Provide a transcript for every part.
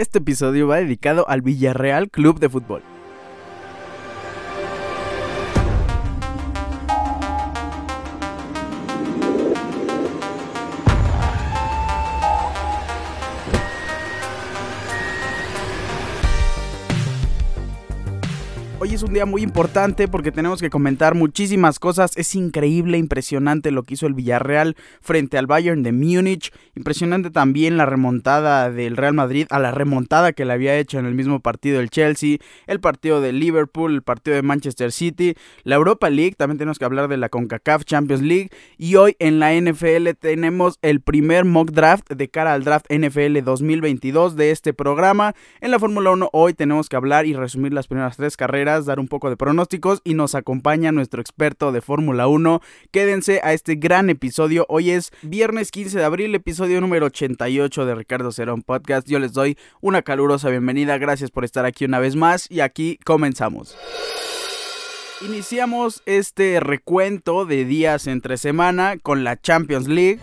Este episodio va dedicado al Villarreal Club de Fútbol. Es un día muy importante porque tenemos que comentar muchísimas cosas. Es increíble, impresionante lo que hizo el Villarreal frente al Bayern de Múnich. Impresionante también la remontada del Real Madrid a la remontada que le había hecho en el mismo partido el Chelsea, el partido de Liverpool, el partido de Manchester City, la Europa League. También tenemos que hablar de la CONCACAF Champions League. Y hoy en la NFL tenemos el primer mock draft de cara al draft NFL 2022 de este programa. En la Fórmula 1 hoy tenemos que hablar y resumir las primeras tres carreras un poco de pronósticos y nos acompaña nuestro experto de Fórmula 1. Quédense a este gran episodio. Hoy es viernes 15 de abril, episodio número 88 de Ricardo Cerón Podcast. Yo les doy una calurosa bienvenida. Gracias por estar aquí una vez más y aquí comenzamos. Iniciamos este recuento de días entre semana con la Champions League.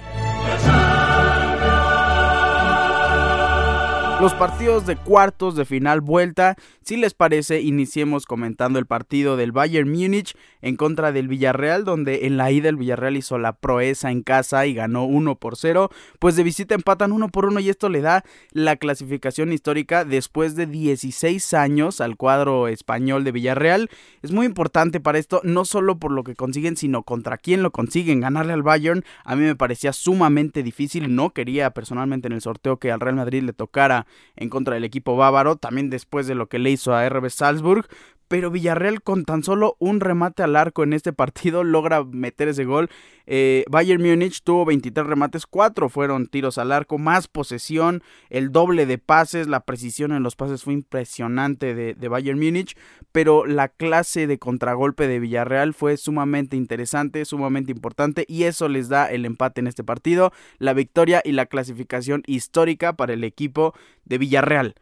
Los partidos de cuartos de final vuelta, si les parece, iniciemos comentando el partido del Bayern Múnich en contra del Villarreal, donde en la ida el Villarreal hizo la proeza en casa y ganó 1 por 0, pues de visita empatan 1 por 1 y esto le da la clasificación histórica después de 16 años al cuadro español de Villarreal. Es muy importante para esto, no solo por lo que consiguen, sino contra quién lo consiguen. Ganarle al Bayern a mí me parecía sumamente difícil, no quería personalmente en el sorteo que al Real Madrid le tocara en contra del equipo bávaro, también después de lo que le hizo a RB Salzburg, pero Villarreal con tan solo un remate al arco en este partido logra meter ese gol. Eh, Bayern Múnich tuvo 23 remates, 4 fueron tiros al arco, más posesión, el doble de pases, la precisión en los pases fue impresionante de, de Bayern Múnich, pero la clase de contragolpe de Villarreal fue sumamente interesante, sumamente importante y eso les da el empate en este partido, la victoria y la clasificación histórica para el equipo de Villarreal.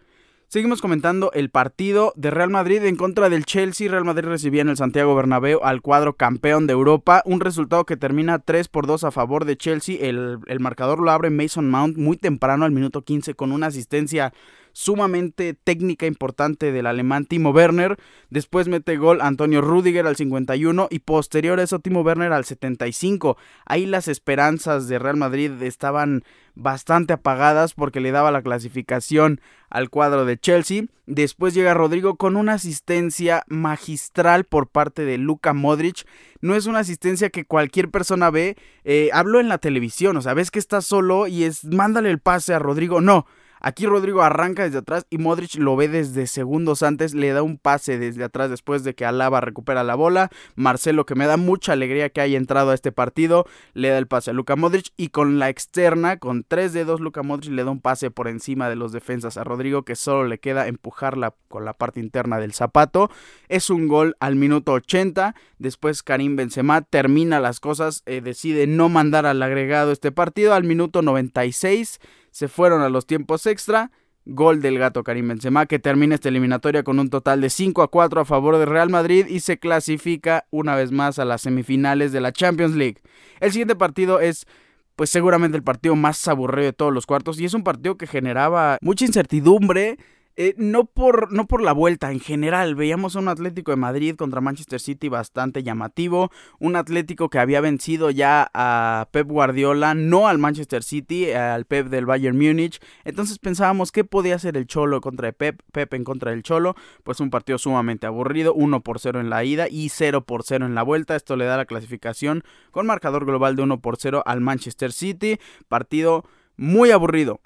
Seguimos comentando el partido de Real Madrid en contra del Chelsea. Real Madrid recibía en el Santiago Bernabéu al cuadro campeón de Europa. Un resultado que termina 3 por 2 a favor de Chelsea. El, el marcador lo abre Mason Mount muy temprano al minuto 15 con una asistencia sumamente técnica importante del alemán Timo Werner. Después mete gol Antonio Rudiger al 51 y posterior a eso Timo Werner al 75. Ahí las esperanzas de Real Madrid estaban bastante apagadas porque le daba la clasificación al cuadro de Chelsea. Después llega Rodrigo con una asistencia magistral por parte de Luka Modric. No es una asistencia que cualquier persona ve. Eh, hablo en la televisión, o sea, ves que está solo y es mándale el pase a Rodrigo. No. Aquí Rodrigo arranca desde atrás y Modric lo ve desde segundos antes, le da un pase desde atrás después de que Alaba recupera la bola. Marcelo, que me da mucha alegría que haya entrado a este partido, le da el pase a Luka Modric y con la externa, con tres dedos, Luka Modric le da un pase por encima de los defensas a Rodrigo que solo le queda empujarla con la parte interna del zapato. Es un gol al minuto 80. Después Karim Benzema termina las cosas, eh, decide no mandar al agregado este partido al minuto 96 se fueron a los tiempos extra. Gol del gato Karim Benzema que termina esta eliminatoria con un total de 5 a 4 a favor de Real Madrid y se clasifica una vez más a las semifinales de la Champions League. El siguiente partido es pues seguramente el partido más aburrido de todos los cuartos y es un partido que generaba mucha incertidumbre eh, no, por, no por la vuelta, en general, veíamos a un Atlético de Madrid contra Manchester City bastante llamativo, un Atlético que había vencido ya a Pep Guardiola, no al Manchester City, al Pep del Bayern Múnich, entonces pensábamos qué podía hacer el Cholo contra Pep, Pep en contra del Cholo, pues un partido sumamente aburrido, 1 por 0 en la ida y 0 por 0 en la vuelta, esto le da la clasificación con marcador global de 1 por 0 al Manchester City, partido muy aburrido.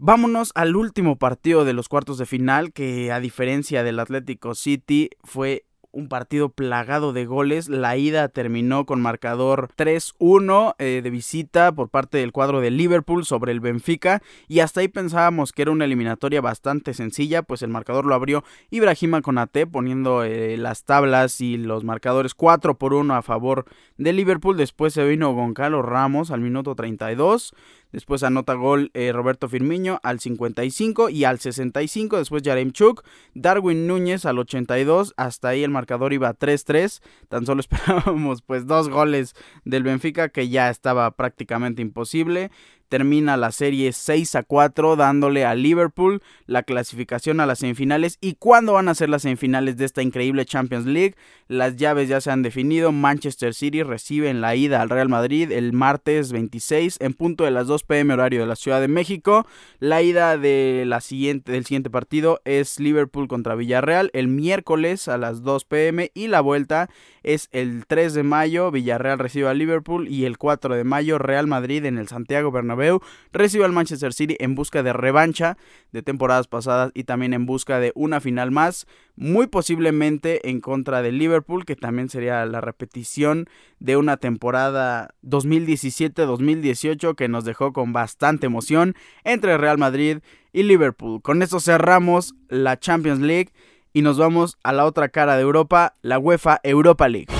Vámonos al último partido de los cuartos de final, que a diferencia del Atlético City fue un partido plagado de goles. La ida terminó con marcador 3-1 eh, de visita por parte del cuadro de Liverpool sobre el Benfica. Y hasta ahí pensábamos que era una eliminatoria bastante sencilla, pues el marcador lo abrió Ibrahima Konate poniendo eh, las tablas y los marcadores 4 por 1 a favor de Liverpool. Después se vino Goncalo Ramos al minuto 32. Después anota gol eh, Roberto Firmiño al 55 y al 65. Después Chuk, Darwin Núñez al 82. Hasta ahí el marcador iba 3-3. Tan solo esperábamos pues dos goles del Benfica que ya estaba prácticamente imposible. Termina la serie 6 a 4 dándole a Liverpool la clasificación a las semifinales y cuándo van a ser las semifinales de esta increíble Champions League. Las llaves ya se han definido. Manchester City recibe en la ida al Real Madrid el martes 26 en punto de las 2 pm horario de la Ciudad de México. La ida de la siguiente, del siguiente partido es Liverpool contra Villarreal el miércoles a las 2 pm y la vuelta es el 3 de mayo. Villarreal recibe a Liverpool y el 4 de mayo Real Madrid en el Santiago Bernabéu recibe al Manchester City en busca de revancha de temporadas pasadas y también en busca de una final más, muy posiblemente en contra de Liverpool, que también sería la repetición de una temporada 2017-2018 que nos dejó con bastante emoción entre Real Madrid y Liverpool. Con esto cerramos la Champions League y nos vamos a la otra cara de Europa, la UEFA Europa League.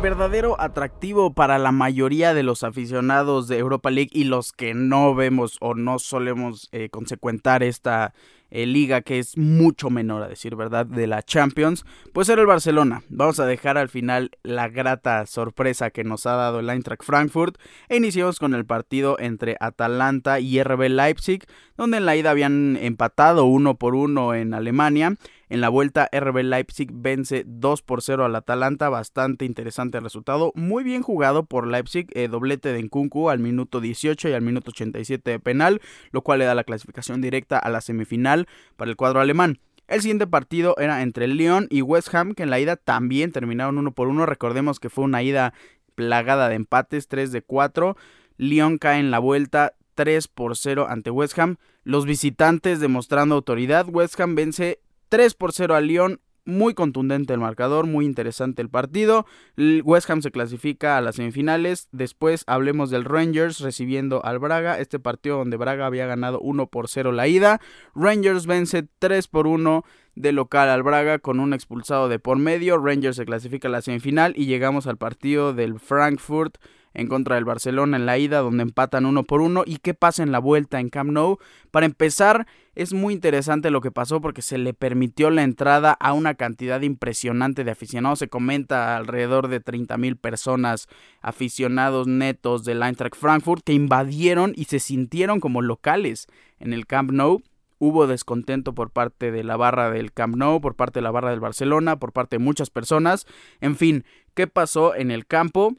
Verdadero atractivo para la mayoría de los aficionados de Europa League y los que no vemos o no solemos eh, consecuentar esta eh, liga que es mucho menor a decir verdad de la Champions, pues era el Barcelona. Vamos a dejar al final la grata sorpresa que nos ha dado el Eintracht Frankfurt e iniciamos con el partido entre Atalanta y RB Leipzig, donde en la ida habían empatado uno por uno en Alemania. En la vuelta, RB Leipzig vence 2 por 0 al Atalanta. Bastante interesante el resultado. Muy bien jugado por Leipzig. Eh, doblete de Nkunku al minuto 18 y al minuto 87 de penal, lo cual le da la clasificación directa a la semifinal para el cuadro alemán. El siguiente partido era entre Lyon y West Ham, que en la ida también terminaron uno por uno. Recordemos que fue una ida plagada de empates, 3 de 4. Lyon cae en la vuelta 3 por 0 ante West Ham. Los visitantes demostrando autoridad. West Ham vence 3 por 0 a Lyon muy contundente el marcador, muy interesante el partido. West Ham se clasifica a las semifinales. Después hablemos del Rangers recibiendo al Braga. Este partido donde Braga había ganado 1 por 0 la ida. Rangers vence 3 por 1 de local al Braga con un expulsado de por medio. Rangers se clasifica a la semifinal y llegamos al partido del Frankfurt en contra del Barcelona en la ida, donde empatan uno por uno. ¿Y qué pasa en la vuelta en Camp Nou? Para empezar, es muy interesante lo que pasó porque se le permitió la entrada a una cantidad impresionante de aficionados. Se comenta alrededor de 30 mil personas aficionados netos del Eintracht Frankfurt que invadieron y se sintieron como locales en el Camp Nou. Hubo descontento por parte de la barra del Camp Nou, por parte de la barra del Barcelona, por parte de muchas personas. En fin, ¿qué pasó en el campo?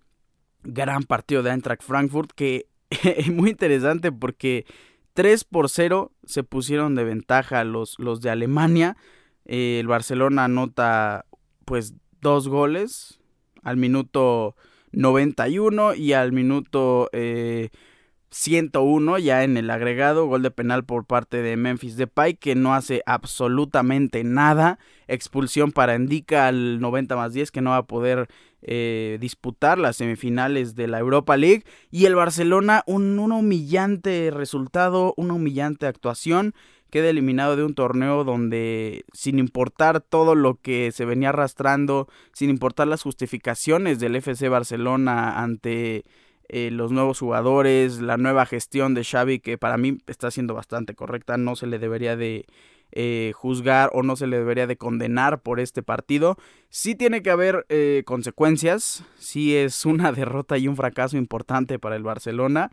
Gran partido de Eintracht Frankfurt que es muy interesante porque 3 por 0 se pusieron de ventaja los, los de Alemania. Eh, el Barcelona anota pues dos goles al minuto 91 y al minuto eh, 101 ya en el agregado, gol de penal por parte de Memphis Depay que no hace absolutamente nada, expulsión para Indica al 90 más 10 que no va a poder eh, disputar las semifinales de la Europa League. Y el Barcelona un, un humillante resultado, una humillante actuación. Queda eliminado de un torneo donde sin importar todo lo que se venía arrastrando, sin importar las justificaciones del FC Barcelona ante eh, los nuevos jugadores, la nueva gestión de Xavi que para mí está siendo bastante correcta, no se le debería de eh, juzgar o no se le debería de condenar por este partido. Sí tiene que haber eh, consecuencias, sí es una derrota y un fracaso importante para el Barcelona,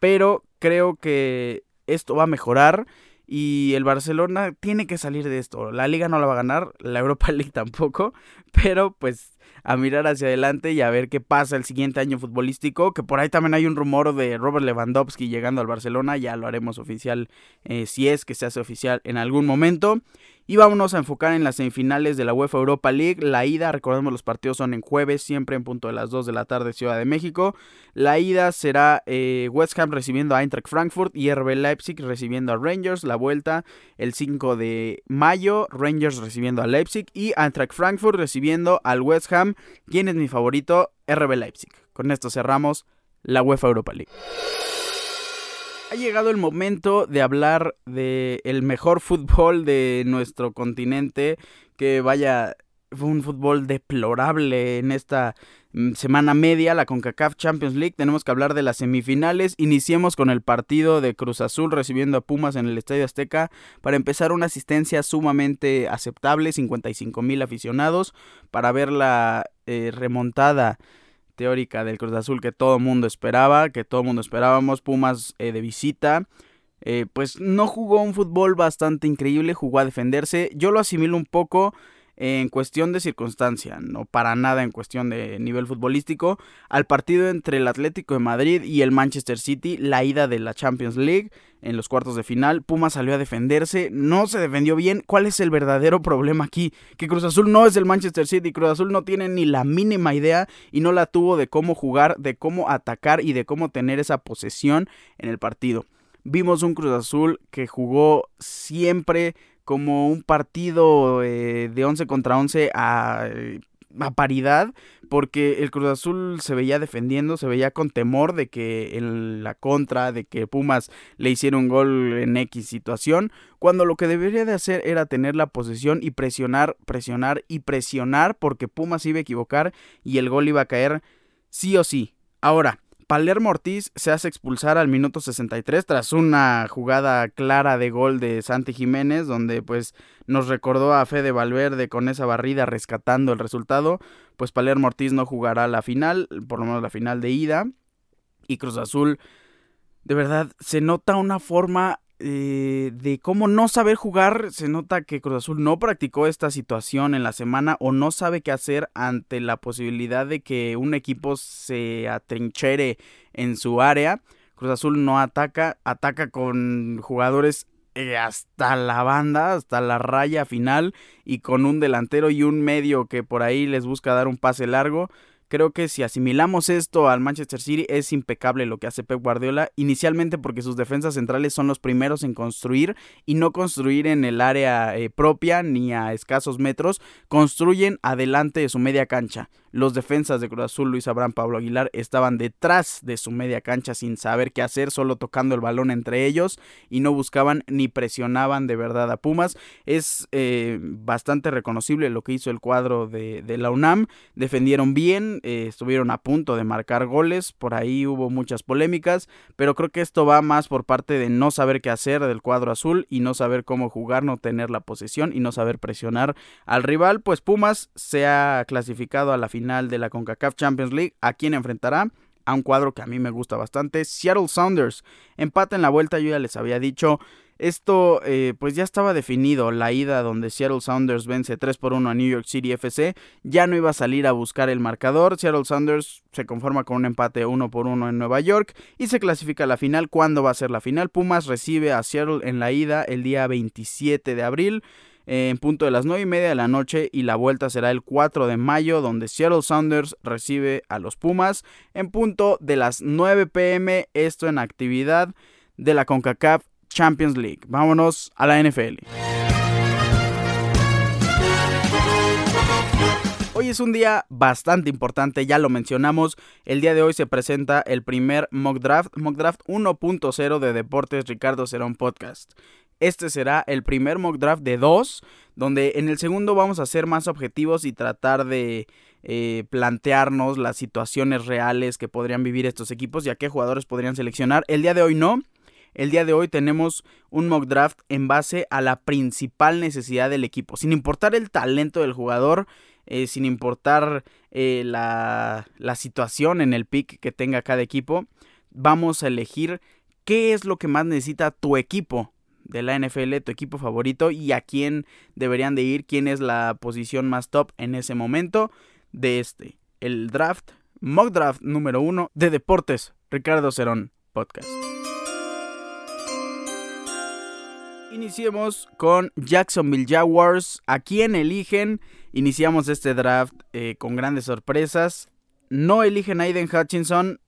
pero creo que esto va a mejorar y el Barcelona tiene que salir de esto. La liga no la va a ganar, la Europa League tampoco, pero pues a mirar hacia adelante y a ver qué pasa el siguiente año futbolístico, que por ahí también hay un rumor de Robert Lewandowski llegando al Barcelona, ya lo haremos oficial eh, si es que se hace oficial en algún momento. Y vámonos a enfocar en las semifinales de la UEFA Europa League. La ida, recordemos los partidos son en jueves, siempre en punto de las 2 de la tarde Ciudad de México. La ida será eh, West Ham recibiendo a Eintracht Frankfurt y RB Leipzig recibiendo a Rangers. La vuelta el 5 de mayo, Rangers recibiendo a Leipzig y Eintracht Frankfurt recibiendo al West Ham. ¿Quién es mi favorito? RB Leipzig. Con esto cerramos la UEFA Europa League. Ha llegado el momento de hablar de el mejor fútbol de nuestro continente, que vaya, fue un fútbol deplorable en esta mm, semana media, la CONCACAF Champions League. Tenemos que hablar de las semifinales. Iniciemos con el partido de Cruz Azul recibiendo a Pumas en el Estadio Azteca para empezar una asistencia sumamente aceptable, 55 mil aficionados, para ver la eh, remontada teórica del Cruz Azul que todo mundo esperaba, que todo mundo esperábamos, Pumas eh, de visita. Eh, pues no jugó un fútbol bastante increíble, jugó a defenderse. Yo lo asimilo un poco en cuestión de circunstancia, no para nada en cuestión de nivel futbolístico, al partido entre el Atlético de Madrid y el Manchester City, la ida de la Champions League en los cuartos de final. Puma salió a defenderse, no se defendió bien. ¿Cuál es el verdadero problema aquí? Que Cruz Azul no es el Manchester City, Cruz Azul no tiene ni la mínima idea y no la tuvo de cómo jugar, de cómo atacar y de cómo tener esa posesión en el partido. Vimos un Cruz Azul que jugó siempre como un partido eh, de 11 contra 11 a, a, paridad, porque el Cruz Azul se veía defendiendo, se veía con temor de que en la contra, de que Pumas le hiciera un gol en X situación, cuando lo que debería de hacer era tener la posesión y presionar, presionar y presionar, porque Pumas iba a equivocar y el gol iba a caer sí o sí. Ahora, Palermo Ortiz se hace expulsar al minuto 63 tras una jugada clara de gol de Santi Jiménez, donde pues nos recordó a Fede Valverde con esa barrida rescatando el resultado. Pues Palermo Ortiz no jugará la final, por lo menos la final de ida. Y Cruz Azul, de verdad, se nota una forma eh, de cómo no saber jugar, se nota que Cruz Azul no practicó esta situación en la semana o no sabe qué hacer ante la posibilidad de que un equipo se atrinchere en su área. Cruz Azul no ataca, ataca con jugadores eh, hasta la banda, hasta la raya final y con un delantero y un medio que por ahí les busca dar un pase largo. Creo que si asimilamos esto al Manchester City es impecable lo que hace Pep Guardiola, inicialmente porque sus defensas centrales son los primeros en construir y no construir en el área eh, propia ni a escasos metros, construyen adelante de su media cancha. Los defensas de Cruz Azul, Luis Abraham, Pablo Aguilar, estaban detrás de su media cancha sin saber qué hacer, solo tocando el balón entre ellos y no buscaban ni presionaban de verdad a Pumas. Es eh, bastante reconocible lo que hizo el cuadro de, la UNAM. Defendieron bien, eh, estuvieron a punto de marcar goles, por ahí hubo muchas polémicas, pero creo que esto va más por parte de no saber qué hacer del cuadro azul y no saber cómo jugar, no tener la posesión y no saber presionar al rival. Pues Pumas se ha clasificado a la final final de la CONCACAF Champions League, a quien enfrentará a un cuadro que a mí me gusta bastante, Seattle Sounders. Empate en la vuelta, yo ya les había dicho. Esto eh, pues ya estaba definido, la ida donde Seattle Sounders vence 3 por 1 a New York City FC, ya no iba a salir a buscar el marcador, Seattle Sounders se conforma con un empate 1 por 1 en Nueva York y se clasifica a la final. ¿Cuándo va a ser la final? Pumas recibe a Seattle en la ida el día 27 de abril en punto de las 9 y media de la noche y la vuelta será el 4 de mayo donde Seattle Sounders recibe a los Pumas en punto de las 9 pm, esto en actividad de la CONCACAF Champions League. Vámonos a la NFL. Hoy es un día bastante importante, ya lo mencionamos. El día de hoy se presenta el primer mock draft, mock draft 1.0 de Deportes Ricardo Cerón Podcast. Este será el primer mock draft de dos, donde en el segundo vamos a ser más objetivos y tratar de eh, plantearnos las situaciones reales que podrían vivir estos equipos y a qué jugadores podrían seleccionar. El día de hoy no. El día de hoy tenemos un mock draft en base a la principal necesidad del equipo, sin importar el talento del jugador, eh, sin importar eh, la, la situación en el pick que tenga cada equipo. Vamos a elegir qué es lo que más necesita tu equipo de la NFL, tu equipo favorito y a quién deberían de ir, quién es la posición más top en ese momento de este, el draft, mock draft número uno de Deportes, Ricardo Cerón Podcast. Iniciemos con Jacksonville Jaguars. ¿A quién eligen? Iniciamos este draft eh, con grandes sorpresas. No eligen a Aiden Hutchinson,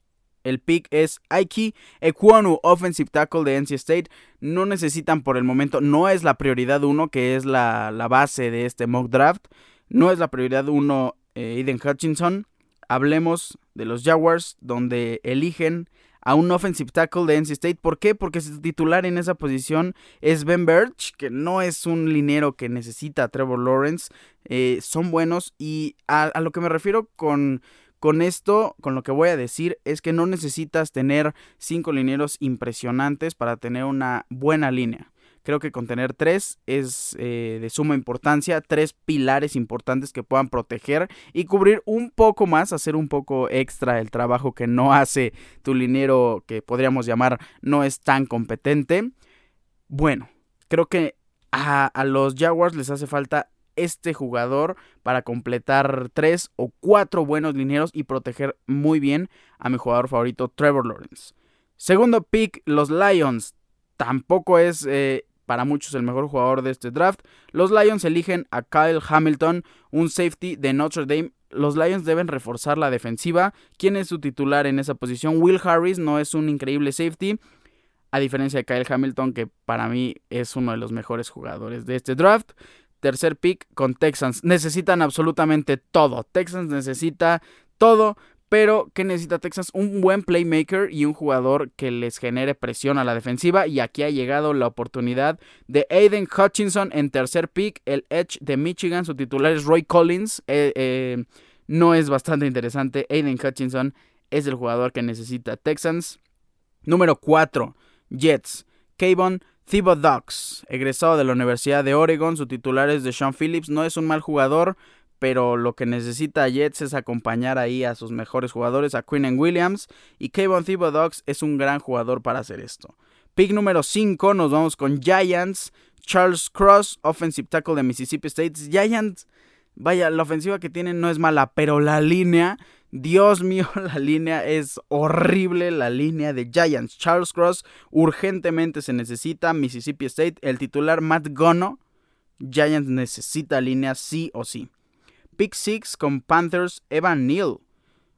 el pick es Aiki Ekwonu, offensive tackle de NC State. No necesitan por el momento, no es la prioridad uno, que es la, base de este mock draft. No es la prioridad uno eh, Aiden Hutchinson. Hablemos de los Jaguars, donde eligen a un offensive tackle de NC State. ¿Por qué? Porque su titular en esa posición es Ben Birch, que no es un linero que necesita a Trevor Lawrence. Eh, son buenos y a lo que me refiero con con esto, con lo que voy a decir, es que no necesitas tener cinco lineros impresionantes para tener una buena línea. Creo que con tener tres es eh, de suma importancia, tres pilares importantes que puedan proteger y cubrir un poco más, hacer un poco extra el trabajo que no hace tu linero que podríamos llamar no es tan competente. Bueno, creo que a, a los Jaguars les hace falta este jugador para completar tres o cuatro buenos linieros y proteger muy bien a mi jugador favorito Trevor Lawrence. Segundo pick, los Lions. Tampoco es eh, para muchos el mejor jugador de este draft. Los Lions eligen a Kyle Hamilton, un safety de Notre Dame. Los Lions deben reforzar la defensiva. ¿Quién es su titular en esa posición? Will Harris no es un increíble safety. A diferencia de Kyle Hamilton, que para mí es uno de los mejores jugadores de este draft. Tercer pick con Texans. Necesitan absolutamente todo. Texans necesita todo. Pero, ¿qué necesita Texas? Un buen playmaker y un jugador que les genere presión a la defensiva. Y aquí ha llegado la oportunidad de Aiden Hutchinson en tercer pick, el Edge de Michigan. Su titular es Roy Collins. Eh, eh, no es bastante interesante. Aiden Hutchinson es el jugador que necesita Texans. Número 4, Jets. Kayvon Thibodeaux, egresado de la Universidad de Oregon, su titular es de Sean Phillips, no es un mal jugador, pero lo que necesita Jets es acompañar ahí a sus mejores jugadores, a Quinn Williams, y Kayvon Thibodeaux es un gran jugador para hacer esto. Pick número 5, nos vamos con Giants, Charles Cross, offensive tackle de Mississippi State. Giants, vaya, la ofensiva que tienen no es mala, pero la línea Dios mío, la línea es horrible, la línea de Giants. Charles Cross urgentemente se necesita. Mississippi State, el titular Matt Gono. Giants necesita línea sí o sí. Pick 6 con Panthers, Evan Neal.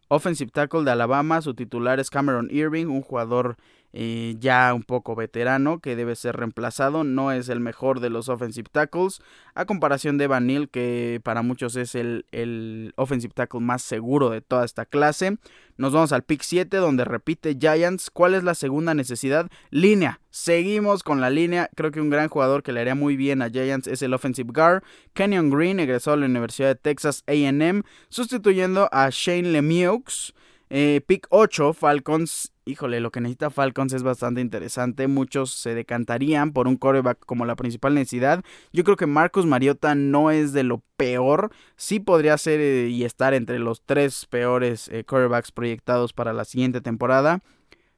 Offensive tackle de Alabama, su titular es Cameron Irving, un jugador eh, ya un poco veterano que debe ser reemplazado. No es el mejor de los offensive tackles. A comparación de Van que para muchos es el, el offensive tackle más seguro de toda esta clase. Nos vamos al pick 7 donde repite Giants. ¿Cuál es la segunda necesidad? Línea. Seguimos con la línea. Creo que un gran jugador que le haría muy bien a Giants es el offensive guard. Kenyon Green, egresado a la Universidad de Texas AM, sustituyendo a Shane Lemieux. Eh, pick 8, Falcons. Híjole, lo que necesita Falcons es bastante interesante. Muchos se decantarían por un coreback como la principal necesidad. Yo creo que Marcus Mariota no es de lo peor. Sí podría ser eh, y estar entre los tres peores eh, corebacks proyectados para la siguiente temporada.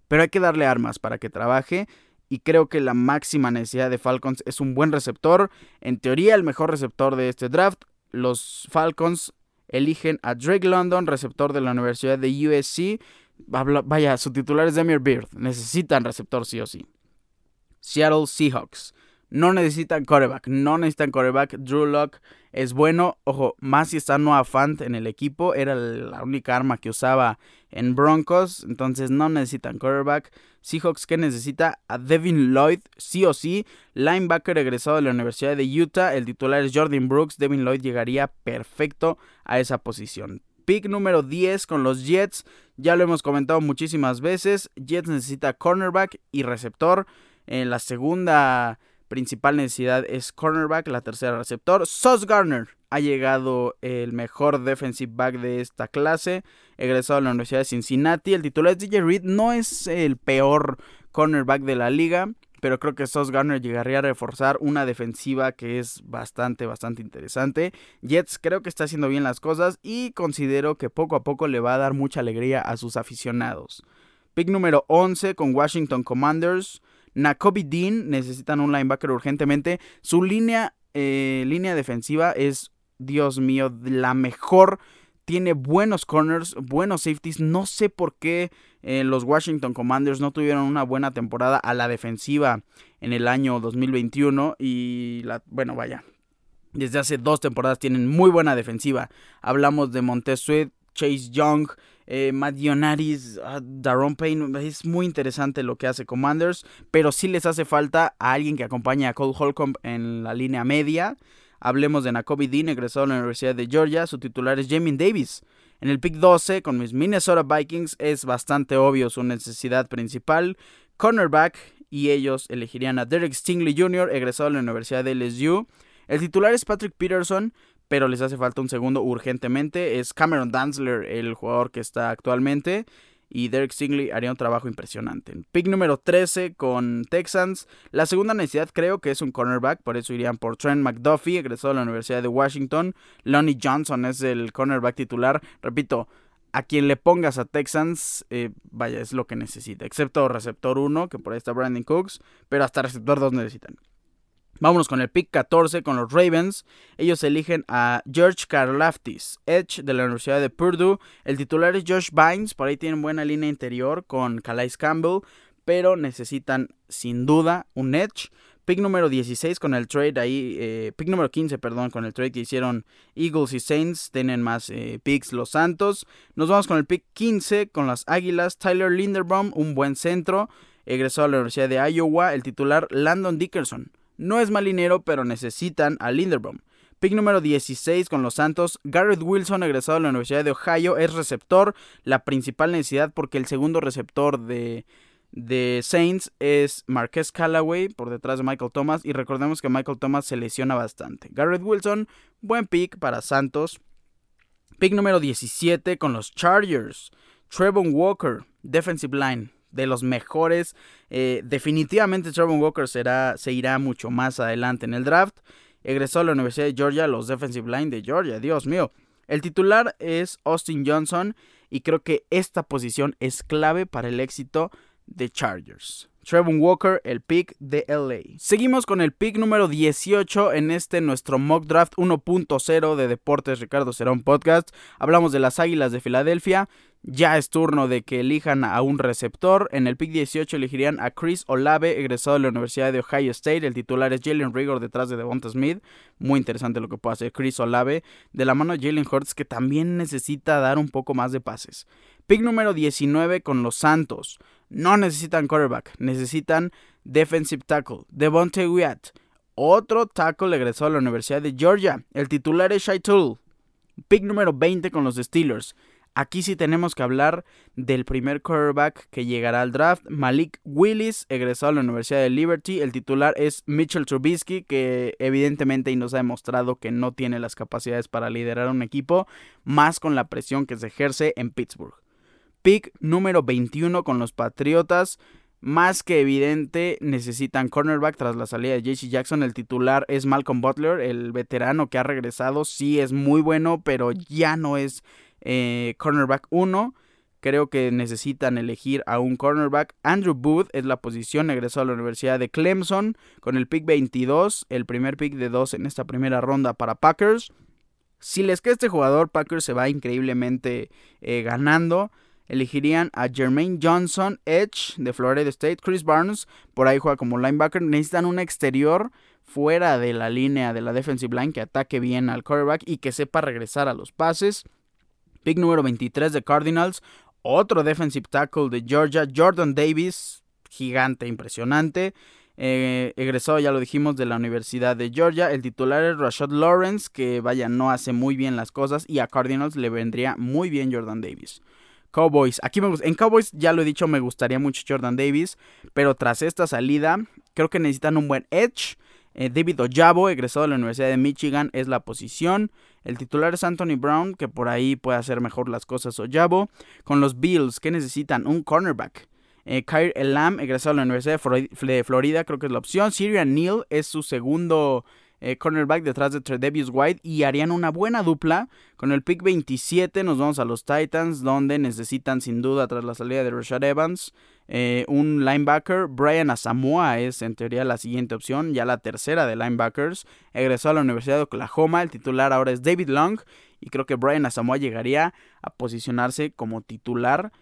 Pero hay que darle armas para que trabaje. Y creo que la máxima necesidad de Falcons es un buen receptor. En teoría, el mejor receptor de este draft. Los Falcons eligen a Drake London, receptor de la Universidad de USC. Vaya, su titular es Demir Beard. Necesitan receptor sí o sí. Seattle Seahawks. No necesitan coreback. No necesitan coreback. Drew Lock es bueno. Ojo, más si está Noah Fant en el equipo. Era la única arma que usaba en Broncos. Entonces no necesitan quarterback. Seahawks que necesita a Devin Lloyd, sí o sí. Linebacker egresado de la Universidad de Utah. El titular es Jordan Brooks. Devin Lloyd llegaría perfecto a esa posición. Pick número 10 con los Jets. Ya lo hemos comentado muchísimas veces. Jets necesita cornerback y receptor. En la segunda principal necesidad es cornerback, la tercera receptor. Sos Garner ha llegado el mejor defensive back de esta clase, egresado a la Universidad de Cincinnati. El titular es DJ Reed, no es el peor cornerback de la liga, pero creo que Sos Garner llegaría a reforzar una defensiva que es bastante, bastante interesante. Jets creo que está haciendo bien las cosas y considero que poco a poco le va a dar mucha alegría a sus aficionados. Pick número 11 con Washington Commanders. Nakobe Dean necesitan un linebacker urgentemente. Su línea, eh, línea defensiva es, Dios mío, la mejor. Tiene buenos corners, buenos safeties. No sé por qué eh, los Washington Commanders no tuvieron una buena temporada a la defensiva en el año 2021. Y la, bueno, vaya, desde hace dos temporadas tienen muy buena defensiva. Hablamos de Montez Sweat, Chase Young, eh, Madionaris, ah, Daron Payne. Es muy interesante lo que hace Commanders, pero sí les hace falta a alguien que acompañe a Cole Holcomb en la línea media. Hablemos de Nakobe Dean, egresado de la Universidad de Georgia. Su titular es Jamin Davis. En el pick 12, con mis Minnesota Vikings, es bastante obvio su necesidad principal. Cornerback, y ellos elegirían a Derek Stingley Jr., egresado de la Universidad de LSU. El titular es Patrick Peterson, pero les hace falta un segundo urgentemente. Es Cameron Danzler el jugador que está actualmente. Y Derek Stingley haría un trabajo impresionante. Pick número 13 con Texans. La segunda necesidad creo que es un cornerback, por eso irían por Trent McDuffie, egresado de la Universidad de Washington. Lonnie Johnson es el cornerback titular. Repito, a quien le pongas a Texans, eh, vaya, es lo que necesita. Excepto receptor 1, que por ahí está Brandon Cooks, pero hasta receptor 2 necesitan. Vámonos con el pick 14 con los Ravens. Ellos eligen a George Karlaftis, Edge de la Universidad de Purdue. El titular es Josh Bynes, por ahí tienen buena línea interior con Calais Campbell, pero necesitan sin duda un Edge. Pick número 16 con el trade ahí, eh, pick número 15, perdón, con el trade que hicieron Eagles y Saints, tienen más eh, picks los Santos. Nos vamos con el pick 15 con las Águilas, Tyler Linderbaum, un buen centro, egresó a la Universidad de Iowa, el titular Landon Dickerson. No es malinero, pero necesitan a Linderbaum. Pick número 16 con los Santos. Garrett Wilson, egresado de la Universidad de Ohio, es receptor. La principal necesidad porque el segundo receptor de, de Saints es Marquez Callaway por detrás de Michael Thomas. Y recordemos que Michael Thomas se lesiona bastante. Garrett Wilson, buen pick para Santos. Pick número 17 con los Chargers. Trevon Walker, defensive line de los mejores. Eh, definitivamente Trevor Walker será, se irá mucho más adelante en el draft. Egresó a la Universidad de Georgia, los defensive line de Georgia, Dios mío. El titular es Austin Johnson y creo que esta posición es clave para el éxito de Chargers. Trevor Walker, el pick de LA. Seguimos con el pick número 18 en este nuestro mock draft 1.0 de Deportes Ricardo Serón Podcast. Hablamos de las Águilas de Filadelfia. Ya es turno de que elijan a un receptor. En el pick 18 elegirían a Chris Olave, egresado de la Universidad de Ohio State. El titular es Jalen Rigor detrás de Devonta Smith. Muy interesante lo que puede hacer Chris Olave. De la mano de Jalen Hurts, que también necesita dar un poco más de pases. Pick número 19 con los Santos. No necesitan quarterback, necesitan defensive tackle. Devontae Wyatt, otro tackle egresado a la Universidad de Georgia. El titular es Shai Pick número 20 con los Steelers. Aquí sí tenemos que hablar del primer quarterback que llegará al draft, Malik Willis, egresado a la Universidad de Liberty. El titular es Mitchell Trubisky, que evidentemente nos ha demostrado que no tiene las capacidades para liderar un equipo, más con la presión que se ejerce en Pittsburgh. Pick número 21 con los Patriotas. Más que evidente, necesitan cornerback tras la salida de JC Jackson. El titular es Malcolm Butler, el veterano que ha regresado. Sí es muy bueno, pero ya no es eh, cornerback 1. Creo que necesitan elegir a un cornerback. Andrew Booth es la posición, egresó a la Universidad de Clemson con el pick 22, el primer pick de 2 en esta primera ronda para Packers. Si les queda este jugador, Packers se va increíblemente eh, ganando. Elegirían a Jermaine Johnson, Edge de Florida State, Chris Barnes, por ahí juega como linebacker. Necesitan un exterior fuera de la línea de la defensive line que ataque bien al quarterback y que sepa regresar a los pases. Pick número 23 de Cardinals. Otro defensive tackle de Georgia, Jordan Davis. Gigante, impresionante. Eh, egresado, ya lo dijimos, de la Universidad de Georgia. El titular es Rashad Lawrence, que vaya, no hace muy bien las cosas. Y a Cardinals le vendría muy bien Jordan Davis. Cowboys. Aquí me, en Cowboys ya lo he dicho, me gustaría mucho Jordan Davis. Pero tras esta salida, creo que necesitan un buen edge. Eh, David Ojabo, egresado de la Universidad de Michigan, es la posición. El titular es Anthony Brown, que por ahí puede hacer mejor las cosas Ojabo. Con los Bills, que necesitan? Un cornerback. Eh, Kyrie Elam, egresado de la Universidad de Florida, creo que es la opción. Sirian Neal es su segundo eh, cornerback detrás de Tredevius White y harían una buena dupla. Con el pick 27 nos vamos a los Titans, donde necesitan sin duda tras la salida de Rashad Evans eh, un linebacker. Brian Asamoah es en teoría la siguiente opción, ya la tercera de linebackers. Egresó a la Universidad de Oklahoma, el titular ahora es David Long y creo que Brian Asamoah llegaría a posicionarse como titular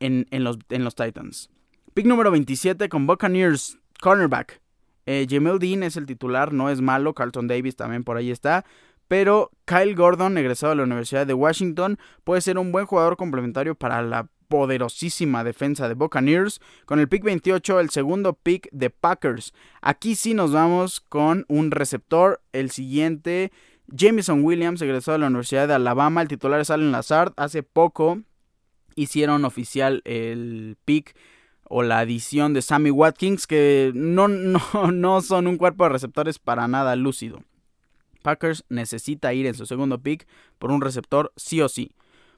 en, los, en los Titans. Pick número 27 con Buccaneers, cornerback. Eh, Jamel Dean es el titular, no es malo. Carlton Davis también por ahí está. Pero Kyle Gordon, egresado de la Universidad de Washington, puede ser un buen jugador complementario para la poderosísima defensa de Buccaneers. Con el pick 28, el segundo pick de Packers. Aquí sí nos vamos con un receptor. El siguiente, Jameson Williams, egresado de la Universidad de Alabama. El titular es Allen Lazard. Hace poco hicieron oficial el pick o la adición de Sammy Watkins, que no, no, no son un cuerpo de receptores para nada lúcido. Packers necesita ir en su segundo pick por un receptor sí o sí.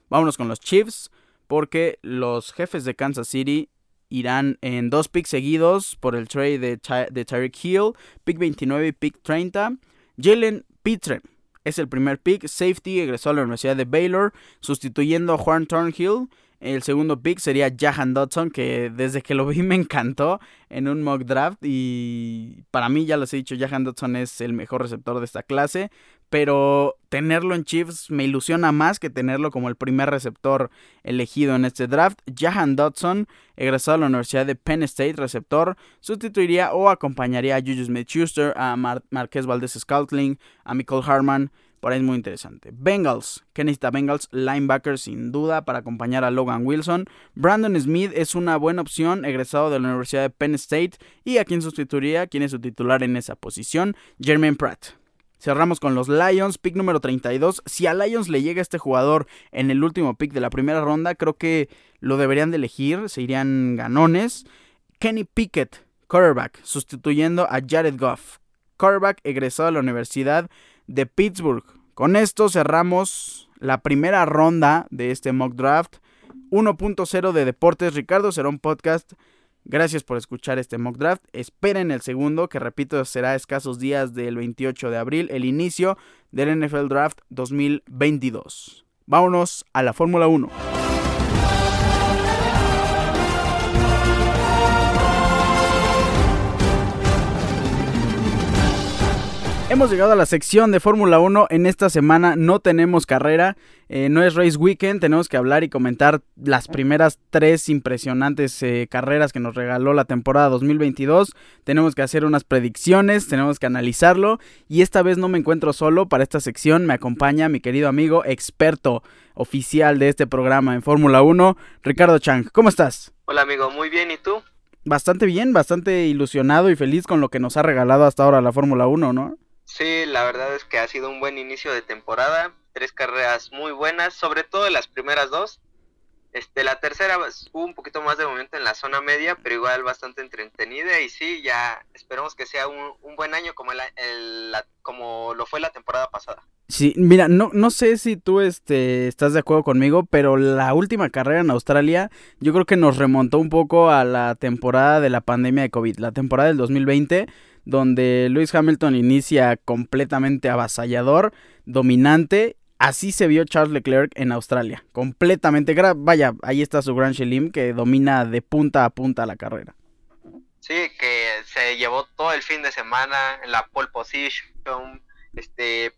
Vámonos con los Chiefs. porque los jefes de Kansas City irán en dos picks seguidos por el trade de, de Tyreek Hill, pick 29 y pick 30. Jalen Pitre es el primer pick, safety, egresó a la Universidad de Baylor, sustituyendo a Juan Thornhill. El segundo pick sería Jahan Dodson, que desde que lo vi me encantó en un mock draft. Y para mí, ya les he dicho, Jahan Dodson es el mejor receptor de esta clase. Pero tenerlo en Chiefs me ilusiona más que tenerlo como el primer receptor elegido en este draft. Jahan Dodson, egresado a la Universidad de Penn State, receptor, sustituiría o acompañaría a Juju Smith-Schuster, a Marquez Valdez-Scaltling, a Michael Harman por ahí es muy interesante. Bengals. ¿Qué necesita Bengals? Linebacker sin duda para acompañar a Logan Wilson. Brandon Smith es una buena opción, egresado de la Universidad de Penn State. ¿Y a quién sustituiría? ¿Quién es su titular en esa posición? Jermaine Pratt. Cerramos con los Lions, pick número 32. Si a Lions le llega este jugador en el último pick de la primera ronda, creo que lo deberían de elegir, se irían ganones. Kenny Pickett, quarterback, sustituyendo a Jared Goff. Quarterback egresado de la Universidad de Pittsburgh. Con esto cerramos la primera ronda de este mock draft 1.0 de Deportes. Ricardo será un podcast. Gracias por escuchar este mock draft. Esperen el segundo, que repito, será escasos días del 28 de abril, el inicio del NFL Draft 2022. Vámonos a la Fórmula 1. Hemos llegado a la sección de Fórmula 1. En esta semana no tenemos carrera, eh, no es Race Weekend. Tenemos que hablar y comentar las primeras tres impresionantes eh, carreras que nos regaló la temporada 2022. Tenemos que hacer unas predicciones, tenemos que analizarlo. Y esta vez no me encuentro solo. Para esta sección me acompaña mi querido amigo, experto oficial de este programa en Fórmula 1, Ricardo Chang. ¿Cómo estás? Hola amigo, muy bien. ¿Y tú? Bastante bien, bastante ilusionado y feliz con lo que nos ha regalado hasta ahora la Fórmula 1, ¿no? Sí, la verdad es que ha sido un buen inicio de temporada, tres carreras muy buenas, sobre todo las primeras dos. Este, la tercera pues, hubo un poquito más de momento en la zona media, pero igual bastante entretenida y sí, ya esperemos que sea un, buen año como, el, como lo fue la temporada pasada. Sí, mira, no, no sé si tú este, estás de acuerdo conmigo, pero la última carrera en Australia yo creo que nos remontó un poco a la temporada de la pandemia de COVID, la temporada del 2020 donde Lewis Hamilton inicia completamente avasallador, dominante. Así se vio Charles Leclerc en Australia, completamente. Vaya, ahí está su Grand Chelim que domina de punta a punta la carrera. Sí, que se llevó todo el fin de semana en la pole position, este,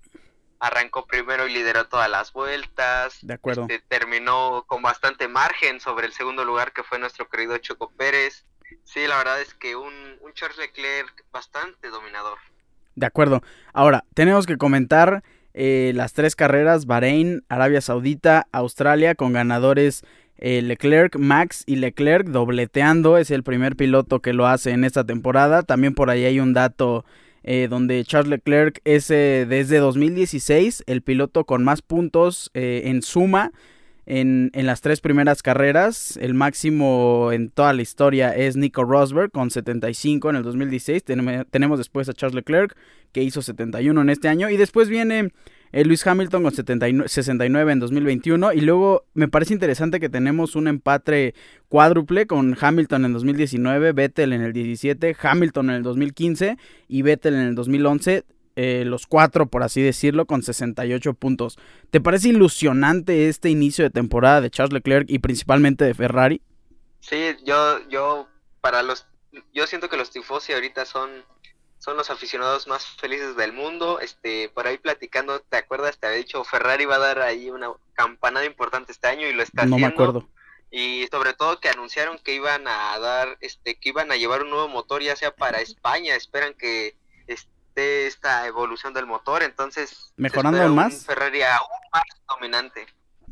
arrancó primero y lideró todas las vueltas. De acuerdo. Este, terminó con bastante margen sobre el segundo lugar que fue nuestro querido Choco Pérez. Sí, la verdad es que un, un Charles Leclerc bastante dominador. De acuerdo. Ahora, tenemos que comentar eh, las tres carreras, Bahrein, Arabia Saudita, Australia, con ganadores eh, Leclerc, Max y Leclerc dobleteando. Es el primer piloto que lo hace en esta temporada. También por ahí hay un dato eh, donde Charles Leclerc es desde 2016 el piloto con más puntos en suma en, las tres primeras carreras. El máximo en toda la historia es Nico Rosberg con 75 en el 2016. tenemos después a Charles Leclerc que hizo 71 en este año. Y después viene eh, Luis Hamilton con 69 en 2021. Y luego me parece interesante que tenemos un empate cuádruple con Hamilton en 2019, Vettel en el 17, Hamilton en el 2015 y Vettel en el 2011. Eh, los cuatro, por así decirlo, con 68 puntos. ¿Te parece ilusionante este inicio de temporada de Charles Leclerc y principalmente de Ferrari? Sí, yo, yo, para los, yo siento que los tifosi ahorita son, son los aficionados más felices del mundo. Este, por ahí platicando, ¿te acuerdas? Te había dicho Ferrari va a dar ahí una campanada importante este año y lo está haciendo. No me acuerdo. Y sobre todo que anunciaron que iban a dar, este, que iban a llevar un nuevo motor ya sea para España. Esperan que de esta evolución del motor, entonces mejorando más Ferrari aún más dominante.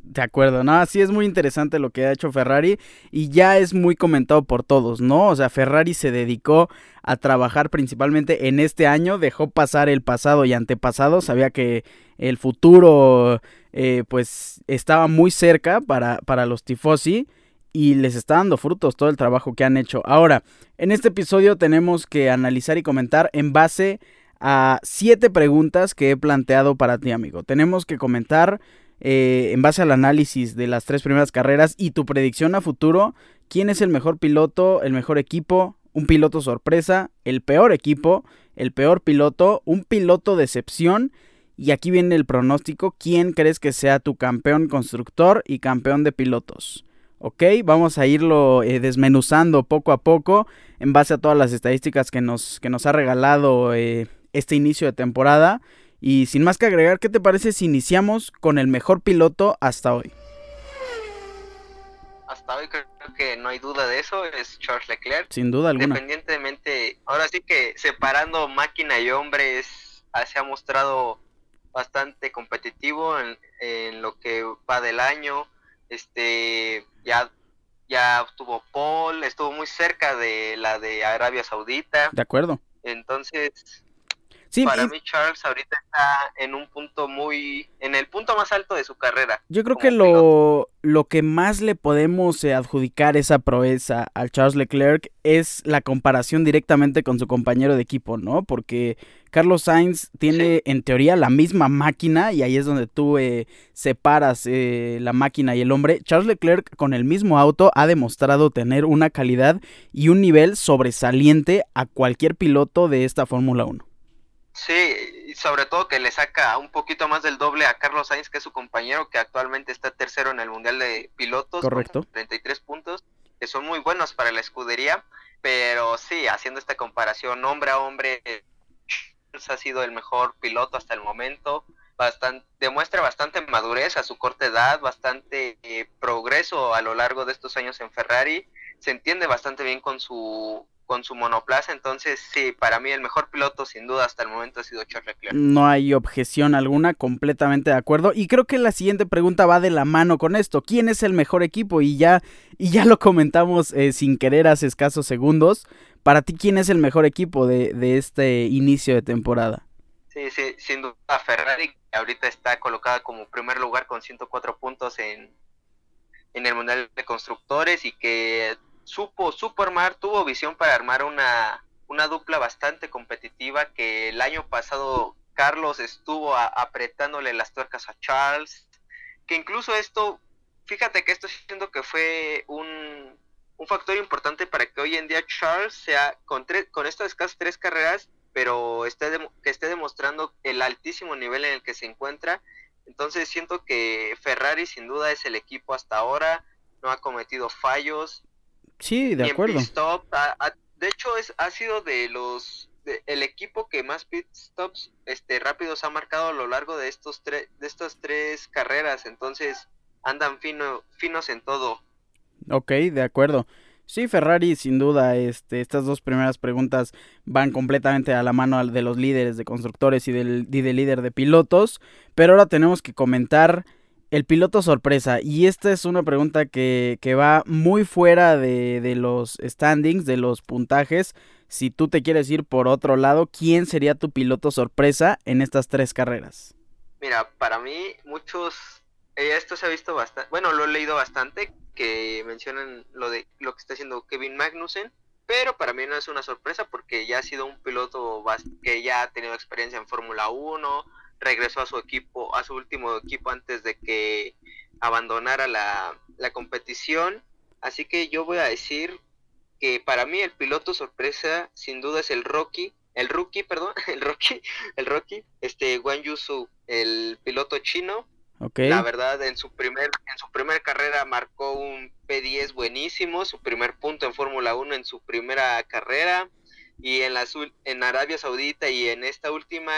De acuerdo, no, sí es muy interesante lo que ha hecho Ferrari y ya es muy comentado por todos, ¿no? O sea, Ferrari se dedicó a trabajar principalmente en este año, dejó pasar el pasado y antepasado, sabía que el futuro eh, pues estaba muy cerca para, para los tifosi y les está dando frutos todo el trabajo que han hecho. Ahora, en este episodio tenemos que analizar y comentar en base a siete preguntas que he planteado para ti, amigo. Tenemos que comentar eh, en base al análisis de las tres primeras carreras y tu predicción a futuro, ¿quién es el mejor piloto, el mejor equipo, un piloto sorpresa, el peor equipo, el peor piloto, un piloto de excepción? Y aquí viene el pronóstico, ¿quién crees que sea tu campeón constructor y campeón de pilotos? ¿ok? Vamos a irlo eh, desmenuzando poco a poco en base a todas las estadísticas que nos, que nos ha regalado eh, este inicio de temporada. Y sin más que agregar, ¿qué te parece si iniciamos con el mejor piloto hasta hoy? Hasta hoy creo que no hay duda de eso, es Charles Leclerc. Sin duda alguna. Independientemente, ahora sí que separando máquina y hombre se ha mostrado bastante competitivo en, en lo que va del año. Este ya ya obtuvo Paul, estuvo muy cerca de la de Arabia Saudita. De acuerdo. Entonces, para mí Charles ahorita está en un punto muy, en el punto más alto de su carrera. Yo creo que lo, lo, que más le podemos eh, adjudicar esa proeza al Charles Leclerc es la comparación directamente con su compañero de equipo, ¿no? Porque Carlos Sainz tiene en teoría la misma máquina y ahí es donde tú eh, separas eh, la máquina y el hombre. Charles Leclerc con el mismo auto ha demostrado tener una calidad y un nivel sobresaliente a cualquier piloto de esta Fórmula 1. Sí, y sobre todo que le saca un poquito más del doble a Carlos Sainz, que es su compañero, que actualmente está tercero en el Mundial de Pilotos. Correcto. Con 33 puntos, que son muy buenos para la escudería. Pero sí, haciendo esta comparación hombre a hombre, ha sido el mejor piloto hasta el momento. Bastante, demuestra bastante madurez a su corta edad, bastante eh, progreso a lo largo de estos años en Ferrari. Se entiende bastante bien con su con su monoplaza, entonces sí, para mí el mejor piloto sin duda hasta el momento ha sido Charles Leclerc. No hay objeción alguna, completamente de acuerdo. Y creo que la siguiente pregunta va de la mano con esto. ¿Quién es el mejor equipo? Y ya, y ya lo comentamos eh, sin querer hace escasos segundos. Para ti, ¿quién es el mejor equipo de, de este inicio de temporada? Sí, sí, sin duda Ferrari, que ahorita está colocada como primer lugar con 104 puntos en, en el Mundial de Constructores y que supo, supo armar, tuvo visión para armar una, una dupla bastante competitiva que el año pasado Carlos estuvo apretándole las tuercas a Charles, que incluso esto, fíjate que esto siento que fue un, un factor importante para que hoy en día Charles sea, con, con estas casi tres carreras, pero esté que esté demostrando el altísimo nivel en el que se encuentra. Entonces siento que Ferrari sin duda es el equipo hasta ahora, no ha cometido fallos, Sí, de acuerdo. de hecho, es, ha sido de los el equipo que más pit stops este, rápidos ha marcado a lo largo de estos tres de estas tres carreras. Entonces andan fino, finos en todo. Ok, de acuerdo. Sí, Ferrari, sin duda, este, estas dos primeras preguntas van completamente a la mano de los líderes de constructores y del, y del líder de pilotos. Pero ahora tenemos que comentar el piloto sorpresa. Y esta es una pregunta que, que va muy fuera de, de, los standings, de los puntajes. Si tú te quieres ir por otro lado, ¿quién sería tu piloto sorpresa en estas tres carreras? Mira, para mí muchos, eh, esto se ha visto bastante, bueno, lo he leído bastante, que mencionan lo de lo que está haciendo Kevin Magnussen, pero para mí no es una sorpresa porque ya ha sido un piloto que ya ha tenido experiencia en Fórmula 1, regresó a su equipo, a su último equipo antes de que abandonara la, competición. Así que yo voy a decir que para mí el piloto sorpresa sin duda es el Rocky, el rookie, perdón, el Rocky, el Rocky, este Wang Yusu, el piloto chino. La verdad, en su primer en su primera carrera marcó un P10 buenísimo, su primer punto en Fórmula 1 en su primera carrera y en la en Arabia Saudita y en esta última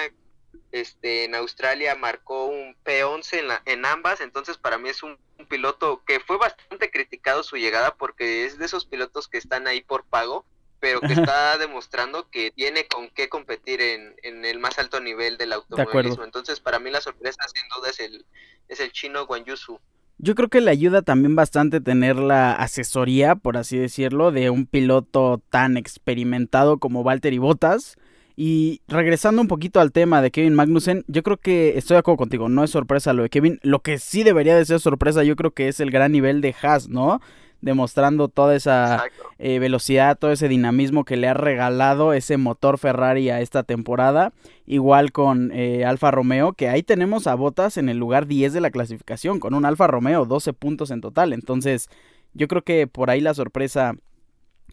este, en Australia marcó un P11 en, la, en ambas, entonces para mí es un, piloto que fue bastante criticado su llegada porque es de esos pilotos que están ahí por pago, pero que está demostrando que tiene con qué competir en, en el más alto nivel del automovilismo. entonces para mí la sorpresa sin duda es el, es el chino Guan Yusu. Yo creo que le ayuda también bastante tener la asesoría, por así decirlo, de un piloto tan experimentado como Valtteri Bottas y regresando un poquito al tema de Kevin Magnussen, yo creo que estoy de acuerdo contigo, no es sorpresa lo de Kevin. Lo que sí debería de ser sorpresa, yo creo que es el gran nivel de Haas, ¿no? demostrando toda esa eh, velocidad, todo ese dinamismo que le ha regalado ese motor Ferrari a esta temporada. Igual con eh, Alfa Romeo, que ahí tenemos a Botas en el lugar 10 de la clasificación, con un Alfa Romeo, 12 puntos en total. Entonces, yo creo que por ahí la sorpresa,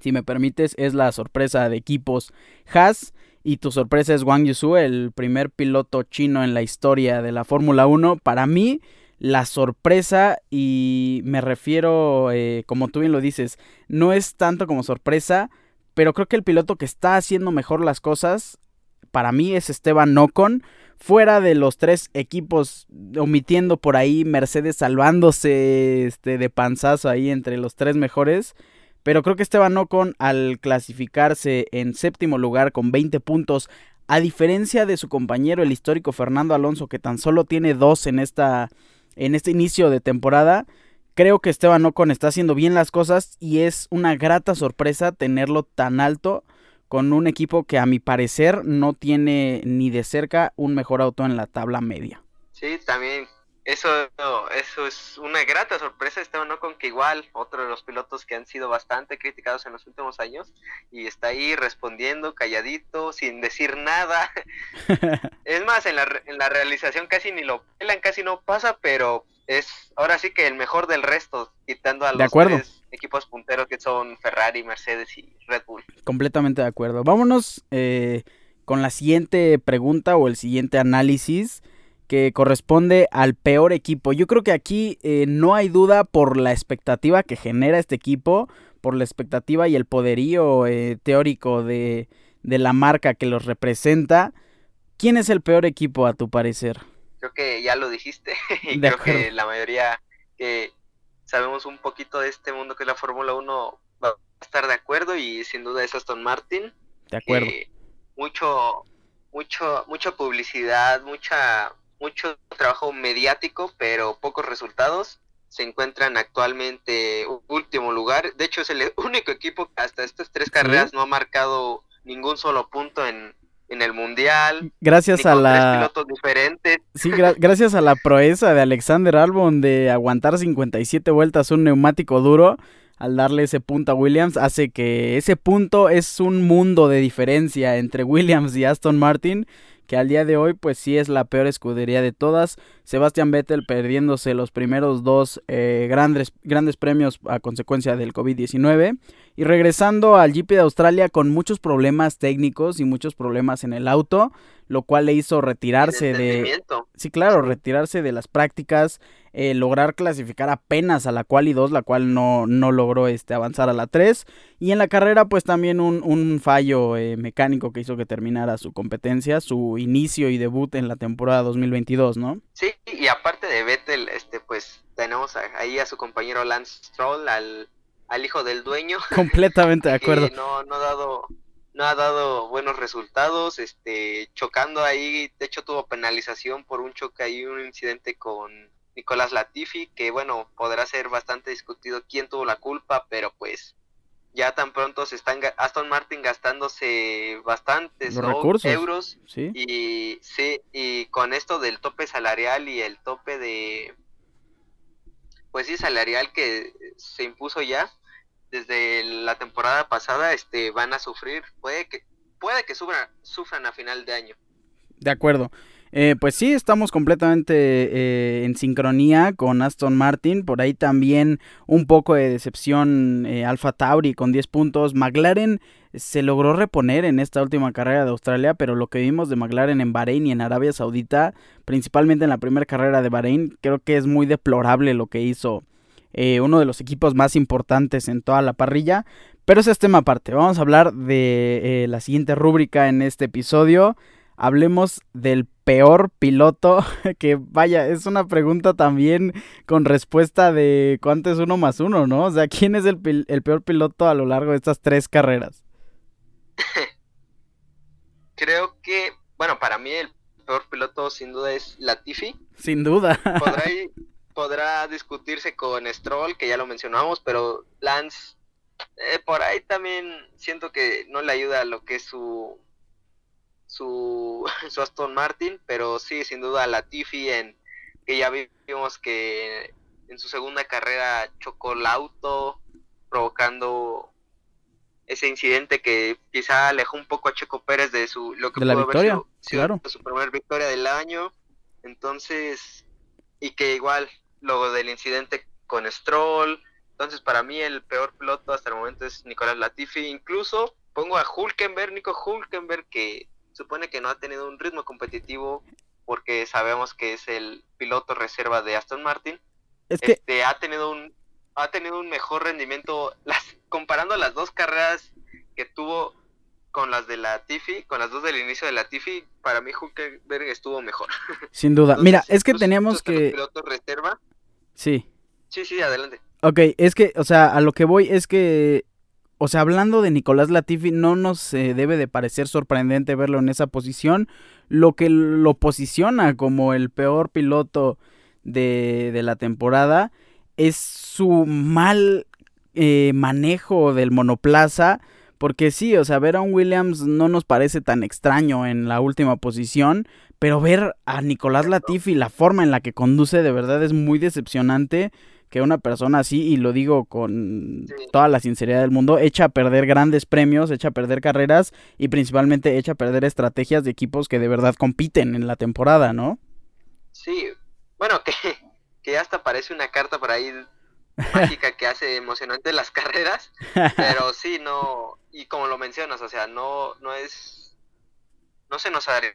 si me permites, es la sorpresa de equipos Haas. Y tu sorpresa es Wang Yusu, el primer piloto chino en la historia de la Fórmula 1. Para mí, la sorpresa, y me refiero, eh, como tú bien lo dices, no es tanto como sorpresa, pero creo que el piloto que está haciendo mejor las cosas, para mí es Esteban Ocon. Fuera de los tres equipos, omitiendo por ahí Mercedes salvándose este, de panzazo ahí entre los tres mejores. Pero creo que Esteban Ocon al clasificarse en séptimo lugar con 20 puntos, a diferencia de su compañero el histórico Fernando Alonso que tan solo tiene dos en esta en este inicio de temporada. Creo que Esteban Ocon está haciendo bien las cosas y es una grata sorpresa tenerlo tan alto con un equipo que a mi parecer no tiene ni de cerca un mejor auto en la tabla media. Sí, también eso, eso es una grata sorpresa, Esteban Ocon, que igual otro de los pilotos que han sido bastante criticados en los últimos años y está ahí respondiendo calladito, sin decir nada. es más, en la, en la realización casi ni lo pelan, casi no pasa, pero es ahora sí que el mejor del resto, quitando a los tres equipos punteros que son Ferrari, Mercedes y Red Bull. Completamente de acuerdo. Vámonos eh, con la siguiente pregunta o el siguiente análisis que corresponde al peor equipo. Yo creo que aquí eh, no hay duda por la expectativa que genera este equipo, por la expectativa y el poderío eh, teórico de, de, la marca que los representa. ¿Quién es el peor equipo a tu parecer? Creo que ya lo dijiste y creo que la mayoría que sabemos un poquito de este mundo que es la Fórmula 1 va a estar de acuerdo y sin duda es Aston Martin. De acuerdo. mucho, mucho, mucha publicidad, mucha mucho trabajo mediático, pero pocos resultados. Se encuentran actualmente último lugar. De hecho, es el único equipo que hasta estas tres carreras no ha marcado ningún solo punto en, en el mundial. Gracias a la. pilotos diferentes. Sí, gracias a la proeza de Alexander Albon de aguantar 57 vueltas un neumático duro. Al darle ese punto a Williams, hace que ese punto es un mundo de diferencia entre Williams y Aston Martin que al día de hoy pues sí es la peor escudería de todas. Sebastian Vettel perdiéndose los primeros dos eh, grandes, grandes premios a consecuencia del COVID-19 y regresando al GP de Australia con muchos problemas técnicos y muchos problemas en el auto lo cual le hizo retirarse de... Sí, claro, retirarse de las prácticas, eh, lograr clasificar apenas a la cual y 2, la cual no, no logró este, avanzar a la 3. Y en la carrera, pues también un, un fallo eh, mecánico que hizo que terminara su competencia, su inicio y debut en la temporada 2022, ¿no? Sí, y aparte de Vettel, este, pues tenemos ahí a su compañero Lance Stroll, al, al hijo del dueño. Completamente de acuerdo. no, no ha dado no ha dado buenos resultados, este, chocando ahí, de hecho tuvo penalización por un choque ahí, un incidente con Nicolás Latifi, que bueno, podrá ser bastante discutido quién tuvo la culpa, pero pues ya tan pronto se están Aston Martin gastándose bastantes euros y sí y con esto del tope salarial y el tope de pues sí salarial que se impuso ya desde la temporada pasada este van a sufrir, puede que puede que sufran, sufran a final de año. De acuerdo. Eh, pues sí, estamos completamente eh, en sincronía con Aston Martin. Por ahí también un poco de decepción eh, Alfa Tauri con 10 puntos. McLaren se logró reponer en esta última carrera de Australia, pero lo que vimos de McLaren en Bahrein y en Arabia Saudita, principalmente en la primera carrera de Bahrein, creo que es muy deplorable lo que hizo eh, uno de los equipos más importantes en toda la parrilla. Pero ese es tema aparte. Vamos a hablar de eh, la siguiente rúbrica en este episodio. Hablemos del peor piloto. Que vaya, es una pregunta también con respuesta de cuánto es uno más uno, ¿no? O sea, ¿quién es el, el peor piloto a lo largo de estas tres carreras? Creo que, bueno, para mí el peor piloto sin duda es Latifi. Sin duda. Podrá, podrá discutirse con Stroll, que ya lo mencionamos, pero Lance, eh, por ahí también siento que no le ayuda a lo que es su, su, su Aston Martin, pero sí, sin duda la Tiffy, en, que ya vimos que en su segunda carrera chocó el auto, provocando ese incidente que quizá alejó un poco a Checo Pérez de su lo que de la victoria, haber sido, claro. su primera victoria del año. Entonces, y que igual luego del incidente con Stroll, entonces para mí el peor piloto hasta el momento es Nicolás Latifi, incluso pongo a Hulkenberg, Nico Hulkenberg que supone que no ha tenido un ritmo competitivo porque sabemos que es el piloto reserva de Aston Martin. Es que este, ha tenido un ha tenido un mejor rendimiento las comparando las dos carreras que tuvo con las de la Tiffy, con las dos del inicio de la Tiffy, para mí Hulkenberg estuvo mejor. sin duda. Entonces, Mira, es que teníamos que pilotos reserva. sí. Sí, sí, adelante. Ok, es que, o sea, a lo que voy es que, o sea, hablando de Nicolás Latifi, no nos eh, debe de parecer sorprendente verlo en esa posición. Lo que lo posiciona como el peor piloto de, de la temporada es su mal eh, manejo del monoplaza. Porque sí, o sea, ver a un Williams no nos parece tan extraño en la última posición, pero ver a Nicolás Latifi, la forma en la que conduce, de verdad es muy decepcionante que una persona así, y lo digo con toda la sinceridad del mundo, echa a perder grandes premios, echa a perder carreras y principalmente echa a perder estrategias de equipos que de verdad compiten en la temporada, ¿no? Sí, bueno, que, que hasta parece una carta por ahí mágica que hace emocionante las carreras, pero sí, no, y como lo mencionas, o sea, no, no es, no se nos haría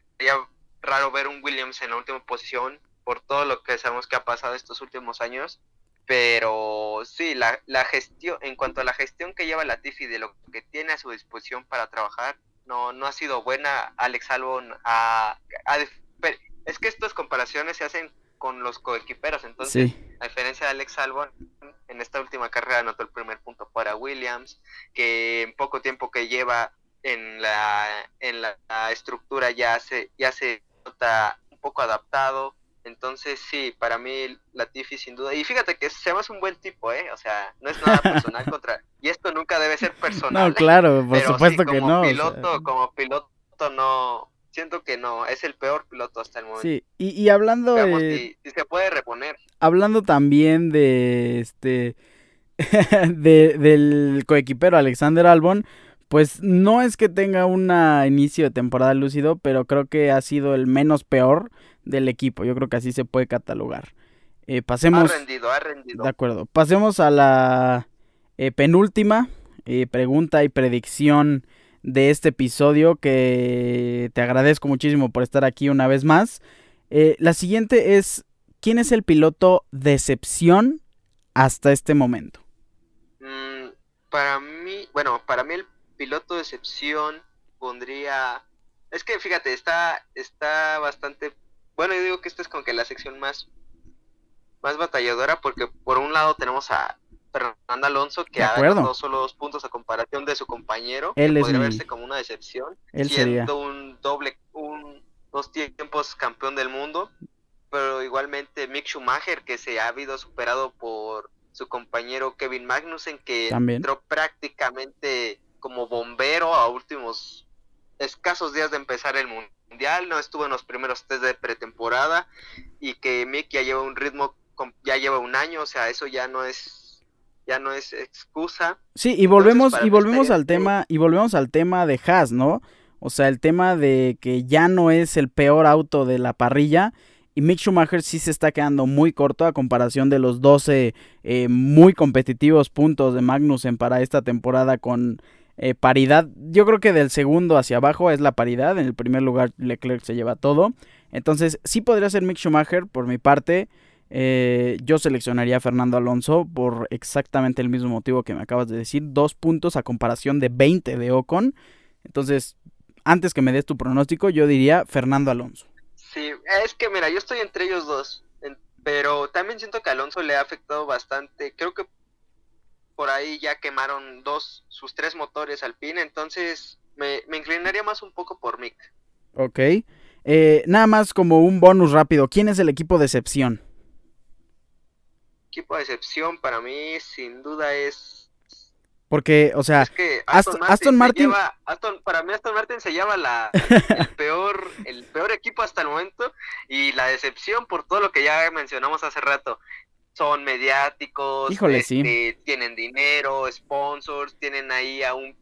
raro ver un Williams en la última posición por todo lo que sabemos que ha pasado estos últimos años, pero sí, la, la gestión, en cuanto a la gestión que lleva la Tiffy de lo que tiene a su disposición para trabajar, no, no ha sido buena. Alex Albon dif- pe- es que estas comparaciones se hacen con los coequiperos, entonces Sí, a diferencia de Alex Albon, en esta última carrera anotó el primer punto para Williams, que en poco tiempo que lleva en la, en la, la estructura ya se, ya se nota un poco adaptado. Entonces sí, para mí Latifi sin duda. Y fíjate que se es un buen tipo, ¿eh? O sea, no es nada personal contra... Y esto nunca debe ser personal. no, claro, por pero supuesto sí, que no. o sea, Piloto, Como piloto no... Siento que no, es el peor piloto hasta el momento. sí, y, y hablando Veamos de, si, si se puede reponer. hablando también de este de- del coequipero Alexander Albon, pues no es que tenga un inicio de temporada lúcido, pero creo que ha sido el menos peor del equipo. Yo creo que así se puede catalogar. Eh, Ha pasemos, rendido, ha rendido. de acuerdo. Pasemos a la eh, penúltima eh, pregunta y predicción de este episodio que te agradezco muchísimo por estar aquí una vez más. Eh, la siguiente es, ¿quién es el piloto decepción hasta este momento? Mm, para mí, bueno, para mí el piloto de excepción pondría... Es que fíjate, está, está bastante... Bueno, yo digo que esta es como que la sección más, más batalladora porque por un lado tenemos a Fernando Alonso que ha ganado solo dos puntos a comparación de su compañero, Él que es podría mi- verse como una decepción, Él siendo sería. un doble, un dos tiempos campeón del mundo, pero igualmente Mick Schumacher que se ha habido superado por su compañero Kevin Magnussen que También. entró prácticamente como bombero a últimos escasos días de empezar el mundial, no estuvo en los primeros test de pretemporada y que Mick ya lleva un ritmo, ya lleva un año, o sea, eso ya no es, ya no es excusa. Sí, y volvemos, y volvemos al tema, y volvemos al tema de Haas, ¿no? O sea, el tema de que ya no es el peor auto de la parrilla. Y Mick Schumacher sí se está quedando muy corto a comparación de los 12 eh, muy competitivos puntos de Magnussen para esta temporada con eh, paridad. Yo creo que del segundo hacia abajo es la paridad. En el primer lugar Leclerc se lleva todo. Entonces sí podría ser Mick Schumacher por mi parte. Eh, yo seleccionaría a Fernando Alonso por exactamente el mismo motivo que me acabas de decir. Dos puntos a comparación de 20 de Ocon. Entonces, antes que me des tu pronóstico, yo diría Fernando Alonso. Sí, es que mira, yo estoy entre ellos dos, pero también siento que Alonso le ha afectado bastante. Creo que por ahí ya quemaron dos, sus tres motores al pin, entonces me, me inclinaría más un poco por Mick. Ok. Eh, nada más como un bonus rápido. ¿Quién es el equipo de excepción? Equipo de excepción para mí sin duda es Porque, o sea, es que Aston- Martin- lleva- Aston- para mí Aston Martin se lleva la, el peor el peor equipo hasta el momento y la decepción por todo lo que ya mencionamos hace rato. son mediáticos, Híjole, este, tienen dinero, sponsors, tienen ahí a un,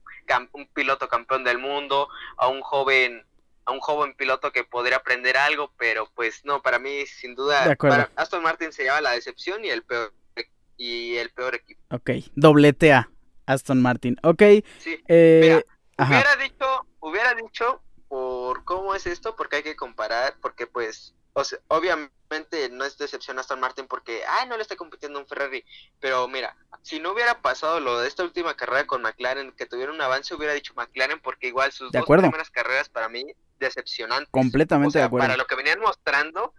un piloto campeón del mundo, a un joven a un joven piloto que podría aprender algo, pero pues no, para mí sin duda para Aston Martin se llama la decepción y el peor y el peor equipo. Ok, doblete A, Aston Martin. Ok. Sí. Eh, hubiera dicho, hubiera dicho por cómo es esto, porque hay que comparar, porque pues o sea, obviamente no es decepción Aston Martin porque, ay, no le está compitiendo un Ferrari, pero mira, si no hubiera pasado lo de esta última carrera con McLaren, que tuvieron un avance, hubiera dicho McLaren porque igual sus dos primeras carreras para mí decepcionantes. Completamente de acuerdo. Para lo que venían mostrando,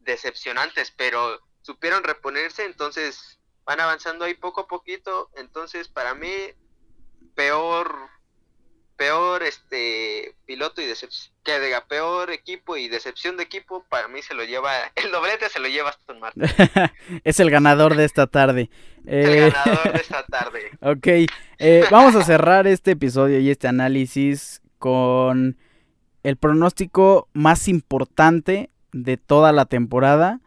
decepcionantes, pero supieron reponerse, entonces van avanzando ahí poco a poquito, entonces para mí peor peor este piloto y decepción que diga peor equipo y decepción de equipo para mí se lo lleva el doblete se lo lleva Aston Martin es el ganador de esta tarde el eh, ganador de esta tarde ok eh, vamos a cerrar este episodio y este análisis con el pronóstico más importante de toda la temporada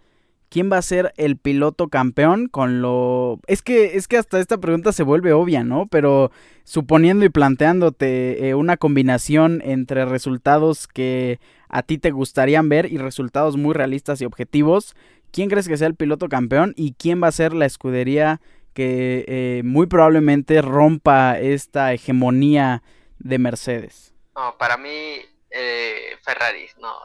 ¿Quién va a ser el piloto campeón con lo... Es que, es que hasta esta pregunta se vuelve obvia, ¿no? Pero suponiendo y planteándote eh, una combinación entre resultados que a ti te gustarían ver y resultados muy realistas y objetivos, ¿quién crees que sea el piloto campeón y quién va a ser la escudería que eh, muy probablemente rompa esta hegemonía de Mercedes? para mí eh, Ferrari, no,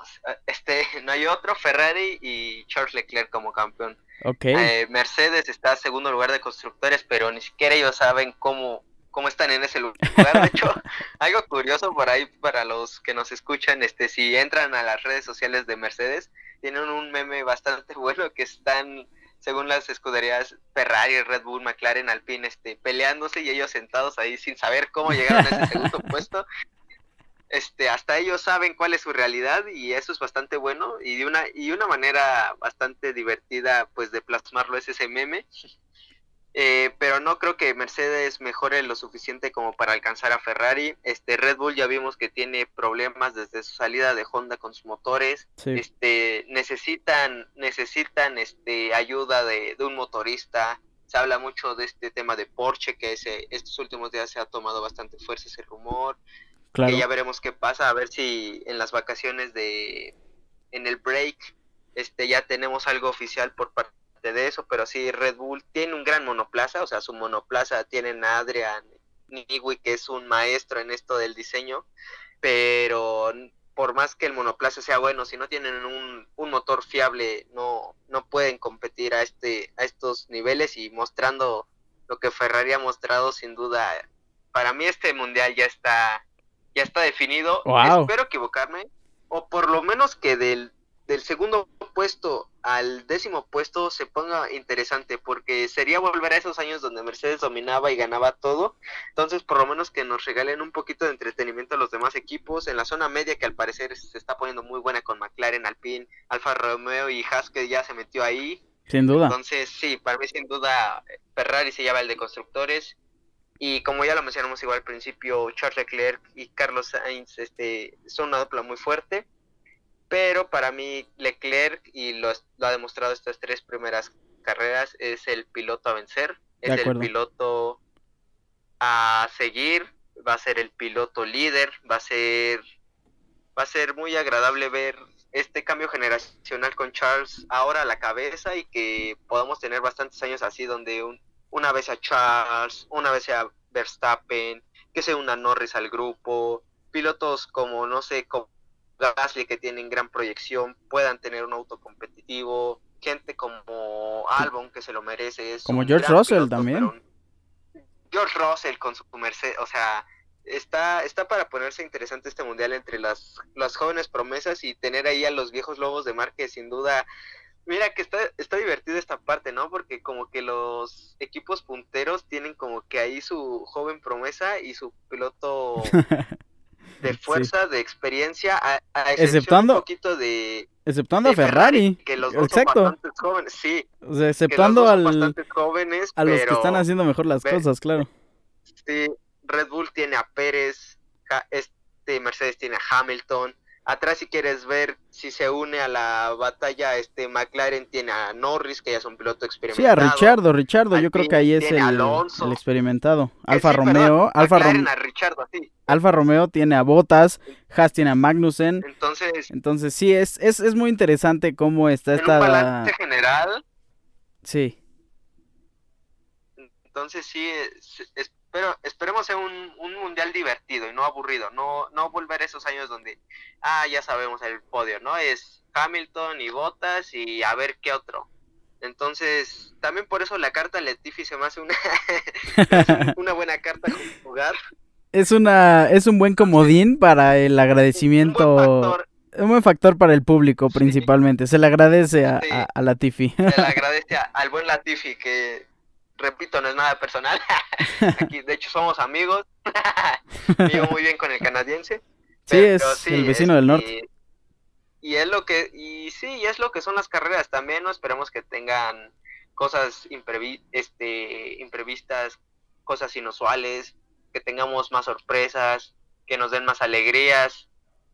este, no hay otro Ferrari y Charles Leclerc como campeón. Okay. Eh, Mercedes está en segundo lugar de constructores, pero ni siquiera ellos saben cómo, cómo están en ese lugar. De hecho, algo curioso por ahí para los que nos escuchan, este, si entran a las redes sociales de Mercedes, tienen un meme bastante bueno que están según las escuderías Ferrari, Red Bull, McLaren, Alpine, este, peleándose y ellos sentados ahí sin saber cómo llegaron a ese segundo puesto este, hasta ellos saben cuál es su realidad y eso es bastante bueno y de una y una manera bastante divertida pues de plasmarlo es ese meme. Eh, pero no creo que Mercedes mejore lo suficiente como para alcanzar a Ferrari. Este Red Bull ya vimos que tiene problemas desde su salida de Honda con sus motores. Este necesitan necesitan este ayuda de, de un motorista. Se habla mucho de este tema de Porsche que ese, estos últimos días se ha tomado bastante fuerza ese rumor que ya veremos qué pasa, a ver si en las vacaciones de en el break este ya tenemos algo oficial por parte de eso, pero sí Red Bull tiene un gran monoplaza, o sea, su monoplaza tienen a Adrian Nigui que es un maestro en esto del diseño, pero por más que el monoplaza sea bueno, si no tienen un, un motor fiable, no, no pueden competir a este, a estos niveles y mostrando lo que Ferrari ha mostrado sin duda. Para mí este mundial ya está ya está definido. Espero equivocarme. O por lo menos que del, del segundo puesto al décimo puesto se ponga interesante, porque sería volver a esos años donde Mercedes dominaba y ganaba todo. Entonces, por lo menos que nos regalen un poquito de entretenimiento a los demás equipos. En la zona media, que al parecer se está poniendo muy buena con McLaren, Alpine, Alfa Romeo y Haas, que ya se metió ahí. Sin duda. Entonces, sí, para mí, sin duda, Ferrari se lleva el de constructores. Y como ya lo mencionamos igual al principio, Charles Leclerc y Carlos Sainz este, son una dupla muy fuerte. Pero para mí Leclerc, y lo, ha demostrado estas tres primeras carreras, es el piloto a vencer, es el piloto a seguir, va a ser el piloto líder, va a ser, va a ser muy agradable ver este cambio generacional con Charles ahora a la cabeza y que podamos tener bastantes años así donde un, una vez a Charles, una vez a Verstappen, que se una Norris al grupo, pilotos como, no sé, como Gasly que tienen gran proyección, puedan tener un auto competitivo, gente como Albon que se lo merece. Es como George Russell también. George Russell con su Mercedes, o sea, está, está para ponerse interesante este mundial entre las, las jóvenes promesas y tener ahí a los viejos lobos de mar que sin duda Mira que está, está divertida esta parte, ¿no? Porque como que los equipos punteros tienen como que ahí su joven promesa y su piloto de fuerza, de experiencia, a, exceptuando un poquito de exceptuando a Ferrari, que los dos Exacto. son bastante jóvenes, sí, o sea, exceptuando al, jóvenes, a los que están haciendo mejor las cosas, claro. Sí, Red Bull tiene a Pérez, este Mercedes tiene a Hamilton, Atrás si quieres ver si se une a la batalla, este McLaren tiene a Norris, que ya es un piloto experimentado. Sí, a Richardo, Richardo, yo creo que ahí es el, experimentado. Alfa Romeo, Alfa Romeo. Alfa Romeo tiene a Bottas, Haas tiene a Magnussen. Entonces, entonces sí, es, es, es muy interesante cómo está esta... Un balance general. Sí. Entonces sí, es, pero esperemos sea un, un, mundial divertido y no aburrido, no, no volver a esos años donde, ah, ya sabemos el podio, ¿no? Es Hamilton y Bottas y a ver qué otro. Entonces, también por eso la carta Letifi se me hace una, una buena carta jugar. Es, una, es un buen comodín para el agradecimiento. Un buen factor, un buen factor para el público principalmente. Se le agradece a, a, Latifi. Se le agradece al buen Latifi que repito, no es nada personal. Aquí, de hecho, somos amigos. Vivo muy bien con el canadiense. Sí, es el vecino del norte. Y, es lo que, y sí, es lo que son las carreras. También no esperemos que tengan cosas este, imprevistas, cosas inusuales, que tengamos más sorpresas, que nos den más alegrías,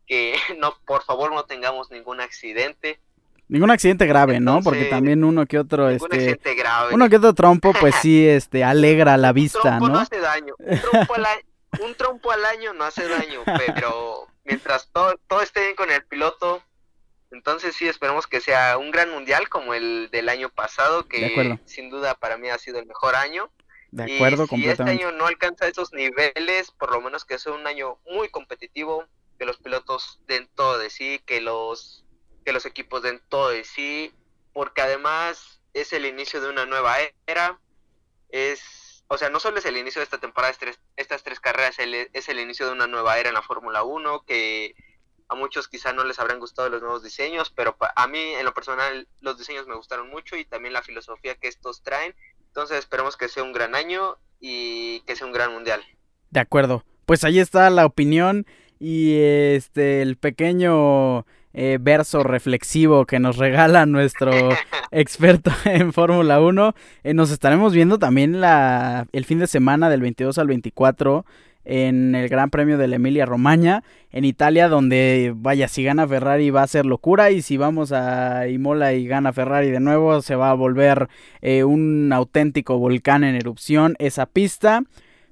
que no, por favor, no tengamos ningún accidente Ningún accidente grave, ¿no? Porque también uno que otro, este, uno que otro trompo, pues sí, este, alegra la vista, un ¿no? no hace daño. Un trompo, al año, un trompo al año no hace daño, pero mientras todo, todo esté bien con el piloto, entonces sí esperemos que sea un gran mundial como el del año pasado, que sin duda para mí ha sido el mejor año. De acuerdo, y si este año no alcanza esos niveles, por lo menos que sea un año muy competitivo, que los pilotos den todo de sí, que los que los equipos den todo de sí, porque además es el inicio de una nueva era, es, o sea, no solo es el inicio de esta temporada, estas tres carreras, es el inicio de una nueva era en la Fórmula 1, que a muchos quizá no les habrán gustado los nuevos diseños, pero a mí en lo personal los diseños me gustaron mucho y también la filosofía que estos traen, entonces esperemos que sea un gran año y que sea un gran mundial. De acuerdo, pues ahí está la opinión y este el pequeño eh, verso reflexivo que nos regala nuestro experto en Fórmula 1. Eh, nos estaremos viendo también la, el fin de semana del 22 al 24 en el Gran Premio de la Emilia Romagna en Italia, donde vaya, si gana Ferrari va a ser locura y si vamos a Imola y gana Ferrari de nuevo se va a volver eh, un auténtico volcán en erupción esa pista.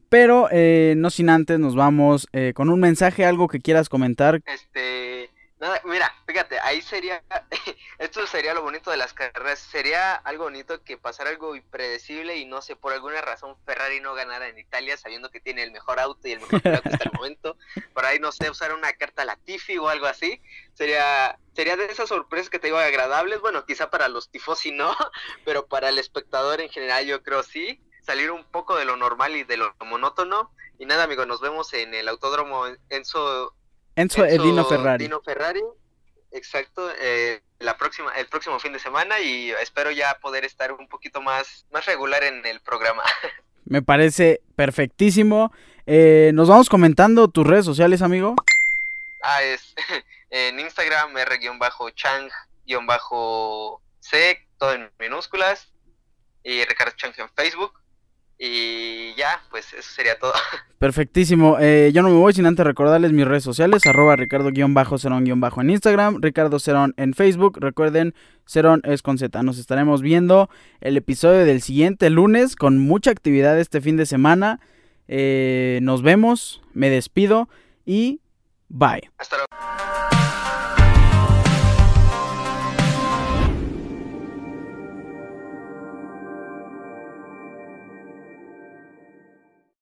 Pero no sin antes nos vamos con un mensaje, algo que quieras comentar. Este, Nada, mira, fíjate, ahí sería, esto sería lo bonito de las carreras, sería algo bonito que pasara algo impredecible y no sé, por alguna razón Ferrari no ganara en Italia sabiendo que tiene el mejor auto y el mejor piloto hasta el momento, por ahí no sé, usar una carta Latifi o algo así, sería, sería de esas sorpresas que te digo agradables, bueno, quizá para los tifosi no, pero para el espectador en general yo creo sí, salir un poco de lo normal y de lo monótono, y nada amigo, nos vemos en el autódromo Enzo Enzo, Edino Ferrari. Dino Ferrari, exacto, eh, la próxima, el próximo fin de semana y espero ya poder estar un poquito más, más regular en el programa. Me parece perfectísimo. Eh, Nos vamos comentando tus redes sociales, amigo. Ah, es en Instagram r-chang-c, todo en minúsculas, y Ricardo Chang en Facebook. Y ya, pues eso sería todo. Perfectísimo. Eh, yo no me voy sin antes recordarles mis redes sociales, arroba ricardo-cerón-bajo en Instagram, Ricardo Cerón en Facebook. Recuerden, Cerón es con Z. Nos estaremos viendo el episodio del siguiente lunes con mucha actividad este fin de semana. Eh, nos vemos, me despido y bye. Hasta luego.